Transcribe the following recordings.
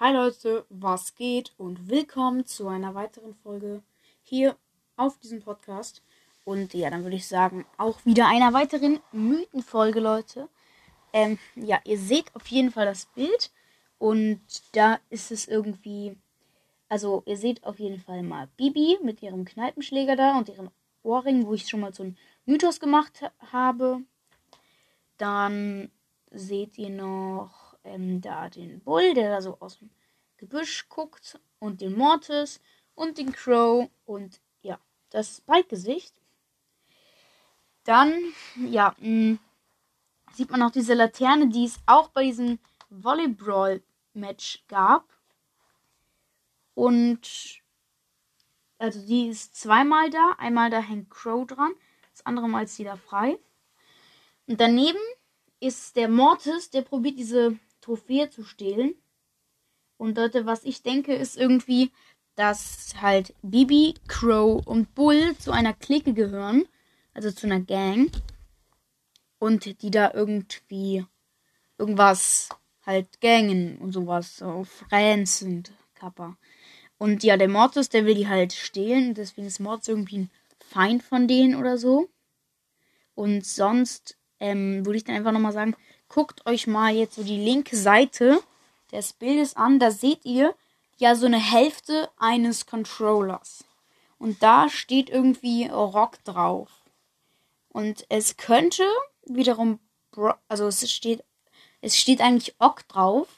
Hi Leute, was geht und willkommen zu einer weiteren Folge hier auf diesem Podcast. Und ja, dann würde ich sagen, auch wieder einer weiteren Mythenfolge, Leute. Ähm, ja, ihr seht auf jeden Fall das Bild und da ist es irgendwie, also ihr seht auf jeden Fall mal Bibi mit ihrem Kneipenschläger da und ihren Ohrring, wo ich schon mal so einen Mythos gemacht habe. Dann seht ihr noch ähm, da den Bull, der da so aus dem Gebüsch guckt und den Mortis und den Crow und ja, das Spike-Gesicht. Dann, ja, mh, mm, sieht man auch diese Laterne, die es auch bei diesem Volleyball-Match gab. Und also die ist zweimal da. Einmal da hängt Crow dran, das andere Mal ist sie da frei. Und daneben ist der Mortis, der probiert diese Trophäe zu stehlen. Und Leute, was ich denke, ist irgendwie, dass halt Bibi, Crow und Bull zu einer Clique gehören. Also zu einer Gang. Und die da irgendwie irgendwas halt gangen und sowas. So Friends sind Kappa. Und ja, der Mortis, der will die halt stehlen. Deswegen ist Mortis irgendwie ein Feind von denen oder so. Und sonst ähm, würde ich dann einfach nochmal sagen, guckt euch mal jetzt so die linke Seite des Bildes an. Da seht ihr ja so eine Hälfte eines Controllers. Und da steht irgendwie Rock drauf. Und es könnte wiederum, also es steht, es steht eigentlich Ock drauf.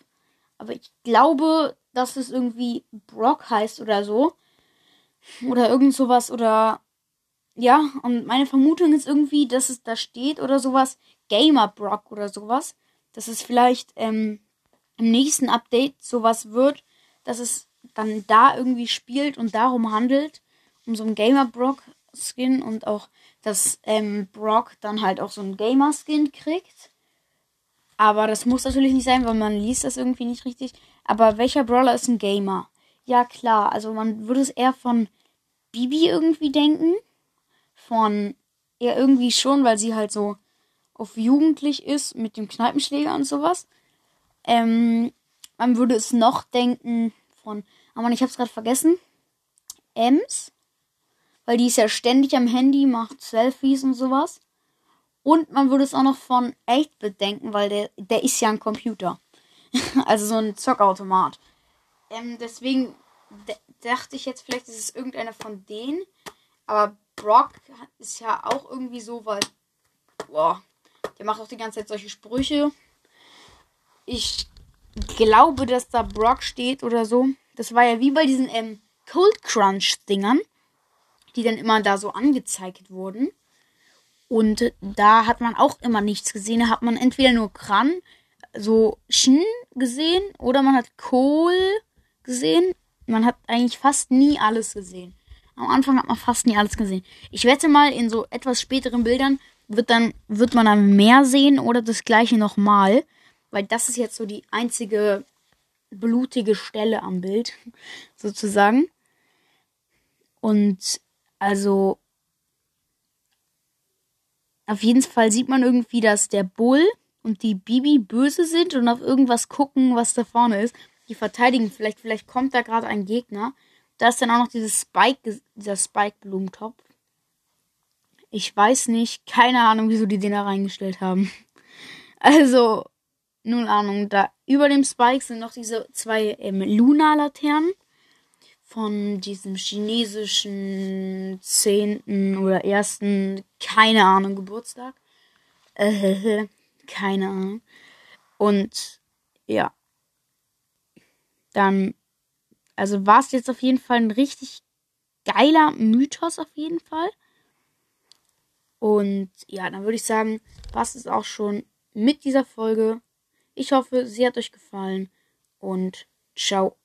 Aber ich glaube, dass es irgendwie Brock heißt oder so. Oder irgend sowas oder ja, und meine Vermutung ist irgendwie, dass es da steht oder sowas, Gamer Brock oder sowas. Dass es vielleicht ähm, im nächsten Update sowas wird, dass es dann da irgendwie spielt und darum handelt, um so einen Gamer Brock Skin und auch, dass ähm, Brock dann halt auch so einen Gamer Skin kriegt. Aber das muss natürlich nicht sein, weil man liest das irgendwie nicht richtig. Aber welcher Brawler ist ein Gamer? Ja, klar. Also man würde es eher von Bibi irgendwie denken. Von eher irgendwie schon, weil sie halt so auf jugendlich ist mit dem Kneipenschläger und sowas. Ähm, man würde es noch denken von, aber oh ich habe es gerade vergessen. Ems, weil die ist ja ständig am Handy, macht Selfies und sowas. Und man würde es auch noch von 8-Bit denken, weil der, der ist ja ein Computer. also so ein Zockautomat. Ähm, deswegen dachte ich jetzt, vielleicht ist es irgendeiner von denen. Aber Brock ist ja auch irgendwie so, weil. Boah, der macht auch die ganze Zeit solche Sprüche. Ich glaube, dass da Brock steht oder so. Das war ja wie bei diesen ähm, Cold Crunch-Dingern, die dann immer da so angezeigt wurden. Und da hat man auch immer nichts gesehen. Da hat man entweder nur Kran, so Schen gesehen, oder man hat Kohl gesehen. Man hat eigentlich fast nie alles gesehen. Am Anfang hat man fast nie alles gesehen. Ich wette mal, in so etwas späteren Bildern wird dann, wird man dann mehr sehen oder das gleiche nochmal. Weil das ist jetzt so die einzige blutige Stelle am Bild, sozusagen. Und also auf jeden Fall sieht man irgendwie, dass der Bull und die Bibi böse sind und auf irgendwas gucken, was da vorne ist. Die verteidigen vielleicht, vielleicht kommt da gerade ein Gegner. Da ist dann auch noch dieses Spike, dieser Spike-Blumentopf. Ich weiß nicht, keine Ahnung, wieso die den da reingestellt haben. Also, null Ahnung. Da über dem Spike sind noch diese zwei ähm, Luna-Laternen von diesem chinesischen zehnten oder ersten, keine Ahnung, Geburtstag. Äh, keine Ahnung. Und ja. Dann, also war es jetzt auf jeden Fall ein richtig geiler Mythos auf jeden Fall. Und ja, dann würde ich sagen, was ist auch schon mit dieser Folge. Ich hoffe, sie hat euch gefallen und ciao.